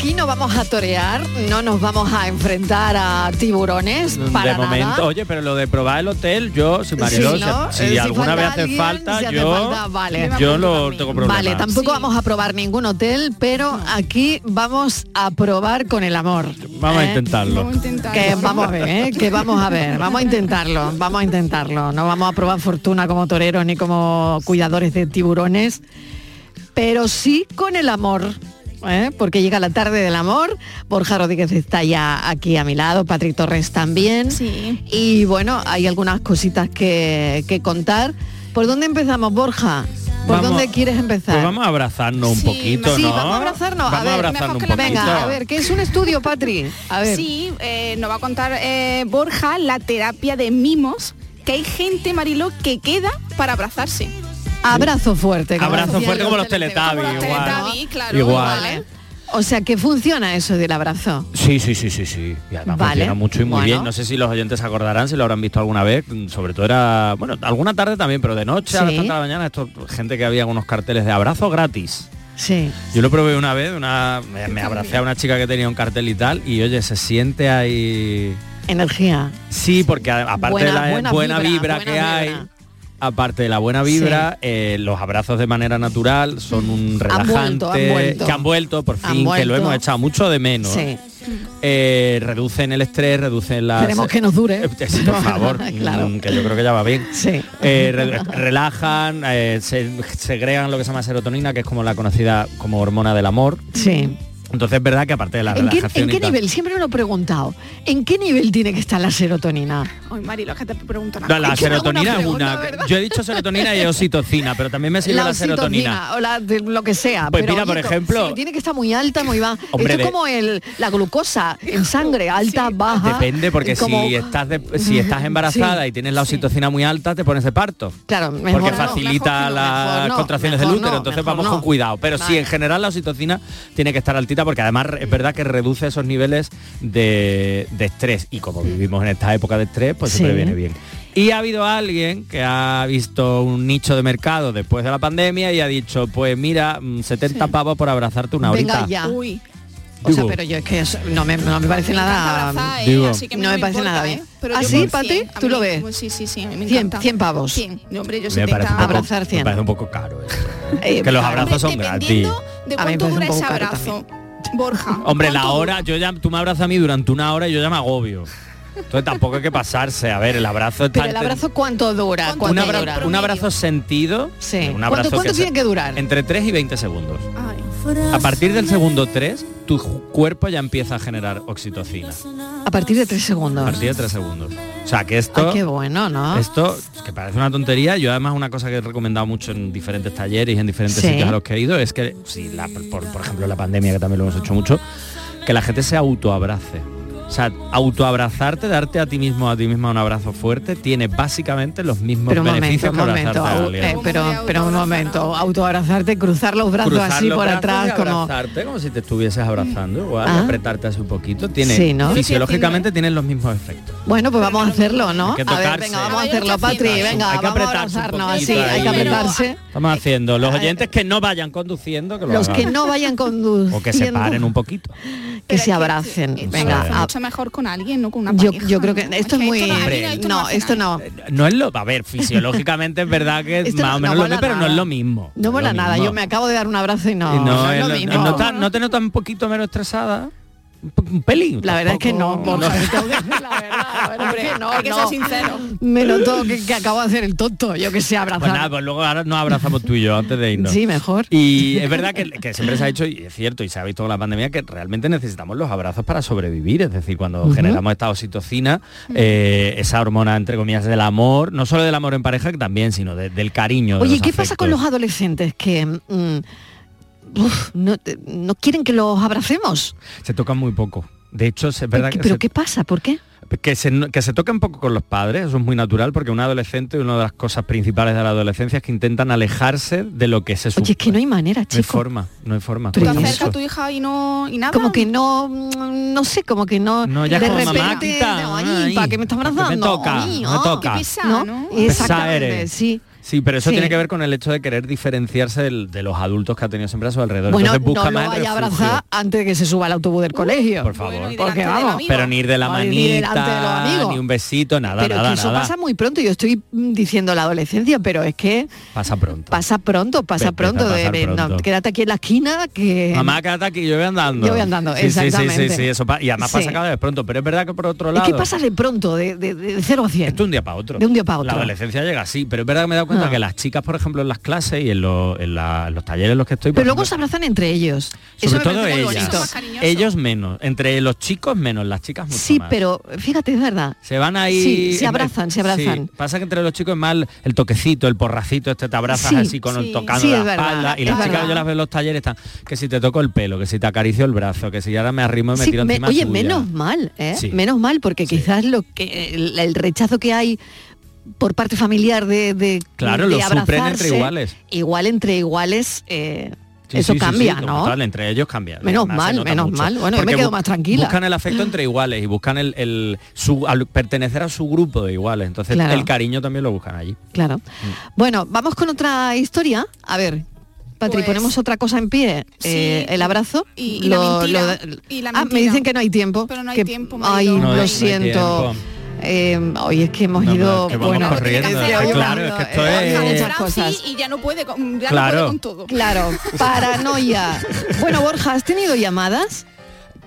Aquí no vamos a torear, no nos vamos a enfrentar a tiburones para de momento, nada. oye, pero lo de probar el hotel, yo, si Mariló, Sí, ¿no? si, Eh, si si alguna vez hace alguien, falta, yo, falta, vale. yo no tengo problema. Vale, tampoco vamos a probar ningún hotel, pero aquí vamos a probar con el amor. Vamos a ¿eh? intentarlo. Que vamos a ver, ¿eh? que vamos a ver, vamos a intentarlo, vamos a intentarlo. No vamos a probar fortuna como toreros ni como cuidadores de tiburones, pero sí con el amor. ¿Eh? Porque llega la tarde del amor, Borja Rodríguez está ya aquí a mi lado, Patrick Torres también. Y bueno, hay algunas cositas que, que contar. ¿Por dónde empezamos, Borja? ¿Por Vamos- dónde quieres empezar? Pues vamos a abrazarnos un poquito, sí, ¿no? vamos a abrazarnos. Vamos a ver, abrazarnos un poquito. Venga, a ver, ¿qué es un estudio, Patri? A ver. Sí, eh, nos va a contar eh, Borja la terapia de mimos, que hay gente, Marilo, que queda para abrazarse. Abrazo fuerte. como Abrazo fuerte como los Teletubbies. Claro, Igual. O sea, que funciona eso del abrazo. Sí, sí, sí, sí, sí. Y además Vale. funciona mucho y muy Bueno. bien. No sé si los oyentes se acordarán, si lo habrán visto alguna vez. Sobre todo era, bueno, alguna tarde también, pero de noche a las Sí. tantas de la mañana, esto, gente que había unos carteles de abrazo gratis. Sí. Yo lo probé una vez, una, me, me abracé a una chica que tenía un cartel y tal, y oye, se siente ahí. Energía. Sí, porque aparte Buena- de la buena, buena vibra, vibra, que hay. Aparte de la buena vibra, eh, los abrazos de manera natural son un relajante vuelto, han vuelto. que han vuelto por fin, que lo hemos echado mucho de menos. Sí. Eh, reducen el estrés, reducen las... Esperemos que nos dure. Eh, sí, por favor, Claro. mm, que yo creo que ya va bien. Sí. Eh, re- relajan, eh, se segregan lo que se llama serotonina, que es como la conocida como hormona del amor. Sí. Entonces es verdad que aparte de la ¿En qué, relajación en y qué tal- nivel? Siempre me lo he preguntado. ¿En qué nivel tiene que estar la serotonina? Ay, Marilo, es que te No, nada. la serotonina es una. Yo he dicho serotonina y oxitocina, pero también me sirve la, serotonina. oxitocina o la de lo que sea. Pues pero, mira, por oye, ejemplo- sí, tiene que estar muy alta, muy baja. Hombre, Esto es como el, la glucosa en sangre, alta, baja. Depende, porque como- si estás de- si estás embarazada y tienes la oxitocina muy alta, te pones de parto. Claro, mejor porque no, facilita mejor las no, contracciones mejor del útero, no, entonces vamos no. con cuidado. Pero sí, en general la oxitocina tiene que estar altita porque además es verdad que reduce esos niveles de, de estrés. Y como vivimos en esta época de estrés, pues siempre Sí. viene bien. Y ha habido alguien que ha visto un nicho de mercado después de la pandemia y ha dicho, pues mira, mm, 70 pavos por abrazarte una horita. Venga ya. Uy. O sea, Digo. pero yo es que eso no me, no me parece nada. abrazar, ¿eh? Digo. Así que no me parece importa, nada ¿eh? bien. ¿Ah, sí, por Pati? 100, a ¿Tú mí- lo ves? sí, sí, sí, me 100, encanta. 100 pavos. 100. No, hombre, yo Me 70. parece un poco, Abrazar me 100. parece un poco caro. eso. Eh, que los abrazos son gratis. De me cuánto dura un ese abrazo. Borja. Hombre, la ¿cuánto hora, yo ya, tú me abrazas a mí durante una hora y yo ya me agobio. Entonces tampoco hay que pasarse. A ver, el abrazo está Pero el abrazo cuánto dura? un, ¿Cuánto abra- dura? un abrazo sentido. Sí. un ¿Cuánto, abrazo cuánto que tiene que durar? Entre 3 y 20 segundos. Ay. A partir del segundo 3, tu cuerpo ya empieza a generar oxitocina. A partir de tres A segundos. partir de 3 segundos. O sea, que esto... Ay, qué bueno, ¿no? Esto, que parece una tontería, yo además una cosa que he recomendado mucho en diferentes talleres y en diferentes Sí. sitios a los que he ido es que, si la- por, por ejemplo la pandemia, que también lo hemos hecho mucho, que la gente se autoabrace. O sea, autoabrazarte, darte a ti mismo, a ti misma un abrazo fuerte, tiene básicamente los mismos Pero un momento, beneficios un que momento, abrazarte a alguien. eh, pero, pero un momento, autoabrazarte, cruzar los brazos Cruzar así los por brazos atrás y como... abrazarte como si te estuvieses abrazando igual Ah. apretarte así un poquito tiene Sí, ¿no? fisiológicamente tienen los mismos efectos Bueno, pues vamos a hacerlo, ¿no? A ver, venga, vamos a hacerlo, Patri, venga, Hay que vamos a abrazarnos así, hay que apretarse. Estamos haciendo los oyentes que no vayan conduciendo que lo Los hagan. que no vayan conduciendo, o que se paren un poquito que se abracen. Esto Venga, es a- mucho mejor con alguien, no con una yo, pareja. yo creo que ¿no? esto es que muy... esto no- Hombre, esto no, esto nada. no. no es lo a ver fisiológicamente es verdad que Esto más no- o menos no lo mismo pero no es lo mismo No mola es nada, yo me acabo de dar un abrazo y no, Y no, no es es lo lo- mismo. ¿no, está- ¿no te notas un poquito menos estresada un pelín La verdad es que no, decir la verdad, la verdad Hombre, es que no, hay que no. ser sincero. Me noto que, que acabo de hacer el tonto, yo que sé, abrazar. Pues nada, pues luego ahora nos abrazamos tú y yo antes de irnos. Sí, mejor. Y es verdad que, que siempre se ha dicho, y es cierto, y se ha visto con la pandemia, que realmente necesitamos los abrazos para sobrevivir. Es decir, cuando generamos esta oxitocina, eh, esa hormona, entre comillas, del amor, no solo del amor en pareja, que también, sino de- del cariño. Oye, ¿qué pasa con los adolescentes que mm, uf, no, no quieren que los abracemos? Se tocan muy poco. De hecho, es verdad que ¿Pero se, qué pasa? ¿Por qué? que, se, que se toca un poco con los padres, eso es muy natural, porque un adolescente, una de las cosas principales de la adolescencia es que intentan alejarse de lo que se supone. Oye, es que no hay manera, No hay chico. forma, no hay forma. Tú te ¿y acercas a tu hija y no y nada. Como que no, no sé, como que no, No, ya de como repente, mamá, quita, no, ay, ¿para qué me estás me abrazando? toca, Ay, me toca. qué pesado, ¿no? Exactamente, sí. Sí, pero eso Sí. tiene que ver con el hecho de querer diferenciarse del- de los adultos que ha tenido siempre a su alrededor. Bueno, Entonces busca no lo más vaya a refugio. abrazar antes de que se suba al autobús del colegio. Por favor. Porque vamos. Pero ni ir de la Ay, ni delante de los manita, ni un besito, nada, pero nada, que eso nada. pasa muy pronto. Yo estoy mm, diciendo la adolescencia, pero es que Pasa pronto. pasa pronto, pasa pronto. de- no, quédate aquí en la esquina que Mamá, quédate aquí, yo voy andando. Yo voy andando, Sí, sí, sí, exactamente. Sí, sí, eso pa- y además Sí. pasa cada vez pronto. Pero es verdad que por otro es lado... que pasa de pronto, de, de, de 0 a 100. Esto un día para otro. De un día para La otro. adolescencia llega así, pero es verdad que me dado cuenta Ah. que las chicas, por ejemplo, en las clases y en, lo- en la- en los talleres en los que estoy, Pero luego ejemplo, se abrazan entre ellos. Eso sobre me todo ellas. Ellos menos. Entre los chicos menos, las chicas mucho Sí, más. pero fíjate, es verdad. Se van ahí... Sí, se en- abrazan, se abrazan. sí. Pasa que entre los chicos es más el toquecito, el porracito, este te abrazas Sí, así con sí. tocando Sí, la es verdad, espalda. Y es las chicas verdad. yo las veo en los talleres están que si te toco el pelo, que si te acaricio el brazo, que si ahora me arrimo y me Sí, tiro me- encima oye, tuya. menos mal, ¿eh? Menos mal, porque quizás lo que el, el rechazo que hay por parte familiar de, de Claro, de lo suplen entre iguales. Igual entre iguales, eh, Sí, eso sí, cambia, sí, ¿no? como tal, entre ellos cambia. Menos mal, menos mucho. mal. Bueno, yo me quedo más tranquila. Buscan el afecto entre iguales y buscan el, el- su, al pertenecer a su grupo de iguales. Entonces Claro. el cariño también lo buscan allí. Claro. Mm. Bueno, vamos con otra historia. A ver, Patri, Pues- ponemos otra cosa en pie. Eh, el abrazo. Y- y la mentira, y la ah, me mentira. dicen que no hay tiempo. Pero no hay que- tiempo, Ay. No, lo no siento. tiempo. Eh, hoy es que hemos No, ido es que bueno corriendo. es que Claro, hoy claro, hemos es que ido, esto eh, es- muchas Franci cosas y ya no puede con, ya Claro. no puede con todo. claro paranoia bueno Borja has tenido llamadas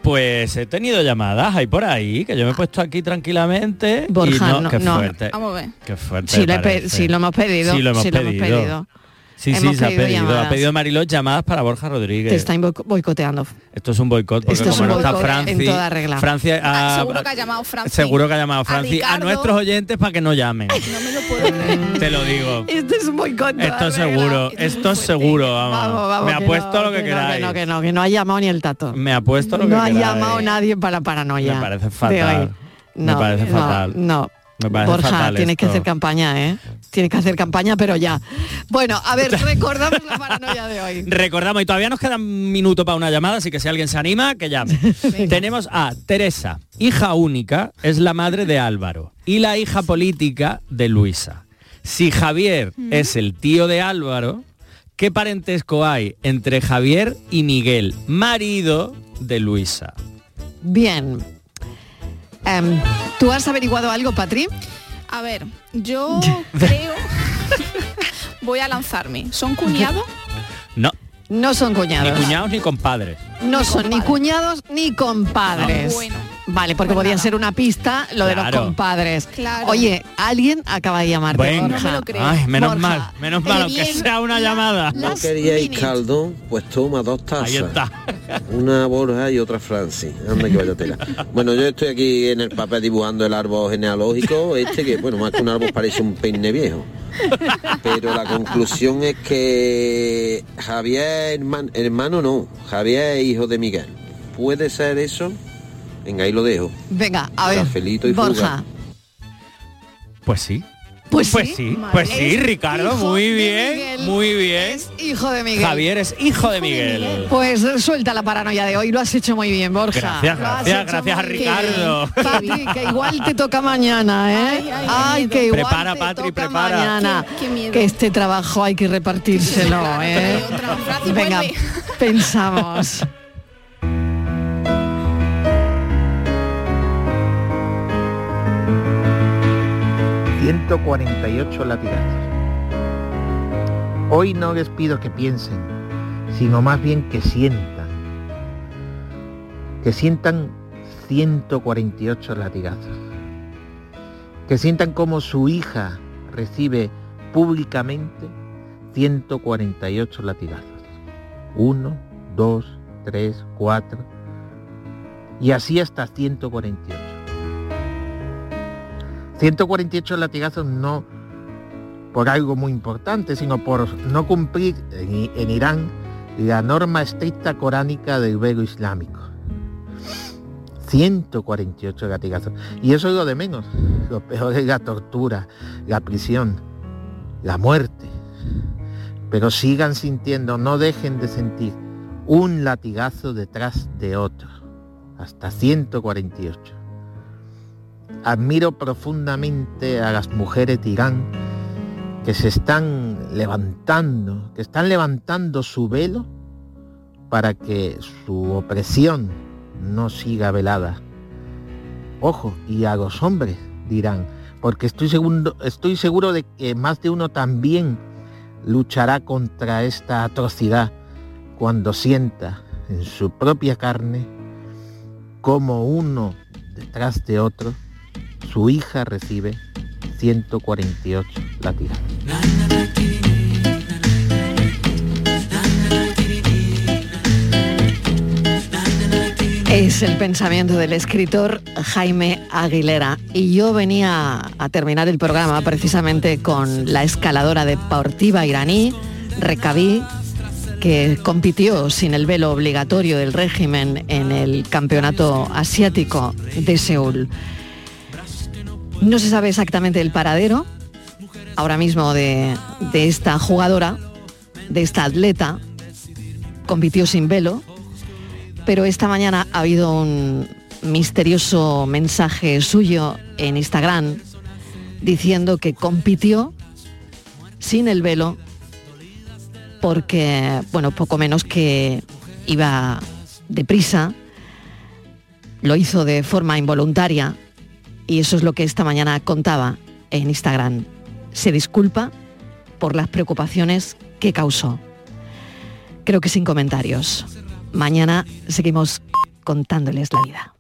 Pues he tenido llamadas ahí por ahí, que yo me he puesto aquí tranquilamente. Borja, y no, no, qué no. fuerte. Vamos a ver. Qué fuerte. sí lo, he pe- parece. sí, lo hemos pedido Sí, lo hemos sí, pedido. pedido. Sí, sí, se ha pedido llamadas. Ha pedido Mariló llamadas para Borja Rodríguez. te están boico- boicoteando Esto es un boicot, porque Esto es como un no está Franci, en toda regla. Francia Ah, ha- seguro que ha llamado Franci. seguro que ha llamado Franci a, nuestros oyentes para que no llamen. No me lo puedo creer. Te lo digo. esto es un boicot Esto es seguro, esto es seguro, vamos. Vamos, vamos, Me apuesto no, lo que, que no, queráis. que no, que no, que no ha llamado ni el tato. Me apuesto lo que no ha queráis. llamado nadie para paranoia. Me parece fatal. hoy. Me No, parece no, fatal. No. Borja, tienes que esto. hacer campaña, ¿eh? Tienes que hacer campaña, pero ya. Bueno, a ver, recordamos la paranoia de hoy. Recordamos, y todavía nos queda un minuto para una llamada, así que si alguien se anima, que llame. Tenemos a Teresa, hija única, es la madre de Álvaro, y la hija política de Luisa. Si Javier es el tío de Álvaro, ¿qué parentesco hay entre Javier y Miguel, marido de Luisa? Bien. Em, ¿Tú has averiguado algo, Patri? A ver, yo creo voy a lanzarme. ¿Son cuñados? No, No son ni cuñados. cuñados ni compadres. No son ni cuñados ni compadres. Bueno. Vale, porque podría ser una pista lo de los compadres. Claro. Oye, alguien acaba de llamarte. Venga. Borja. No me lo creo. Ay, menos Borja, mal, menos mal, qué aunque sea una la- llamada. ¿No queríais caldo? Pues toma dos tazas. Ahí está. Una Borja y otra Franci. Anda que vaya tela. Bueno, yo estoy aquí en el papel dibujando el árbol genealógico, este que, bueno, más que un árbol parece un peine viejo. Pero la conclusión es que Javier, hermano, hermano no, Javier es hijo de Miguel. ¿Puede ser eso? Venga, ahí lo dejo. Venga, a ver. Cafelito y Borja. fuga. Pues sí. Pues, Pues sí. sí, pues sí, Ricardo, muy bien, Miguel. muy bien. Es hijo de Miguel. Javier es hijo de Miguel. Pues suelta la paranoia de hoy, lo has hecho muy bien, Borja. Gracias, gracias, gracias a Ricardo. Patri, que igual te toca mañana, ¿eh? Ay, ay, Ay, qué que igual Prepara, te Patri, toca prepara. mañana. Qué- qué miedo. Que este trabajo hay que repartírselo, ¿eh? Venga, pensamos. ...148 latigazos. Hoy no les pido que piensen, sino más bien que sientan. Que sientan 148 latigazos. Que sientan como su hija recibe públicamente 148 latigazos. Uno, dos, tres, cuatro. Y así hasta 148. 148 latigazos no por algo muy importante, sino por no cumplir en, Irán la norma estricta coránica del velo islámico. 148 latigazos. Y eso es lo de menos. Lo peor es la tortura, la prisión, la muerte. Pero sigan sintiendo, no dejen de sentir un latigazo detrás de otro. Hasta 148. Admiro profundamente a las mujeres de Irán que se están levantando, que están levantando su velo para que su opresión no siga velada. Ojo, y a los hombres dirán, porque estoy seguro, estoy seguro de que más de uno también luchará contra esta atrocidad cuando sienta en su propia carne como uno detrás de otro su hija recibe 148 latidos. Es el pensamiento del escritor Jaime Aguilera. Y yo venía a terminar el programa precisamente con la escaladora deportiva iraní, Rekabi, que compitió sin el velo obligatorio del régimen en el Campeonato Asiático de Seúl. No se sabe exactamente el paradero ahora mismo de, esta jugadora, de esta atleta, compitió sin velo, pero esta mañana ha habido un misterioso mensaje suyo en Instagram diciendo que compitió sin el velo porque, bueno, poco menos que iba deprisa, lo hizo de forma involuntaria y eso es lo que esta mañana contaba en Instagram. Se disculpa por las preocupaciones que causó. Creo que sin comentarios. Mañana seguimos contándoles la vida.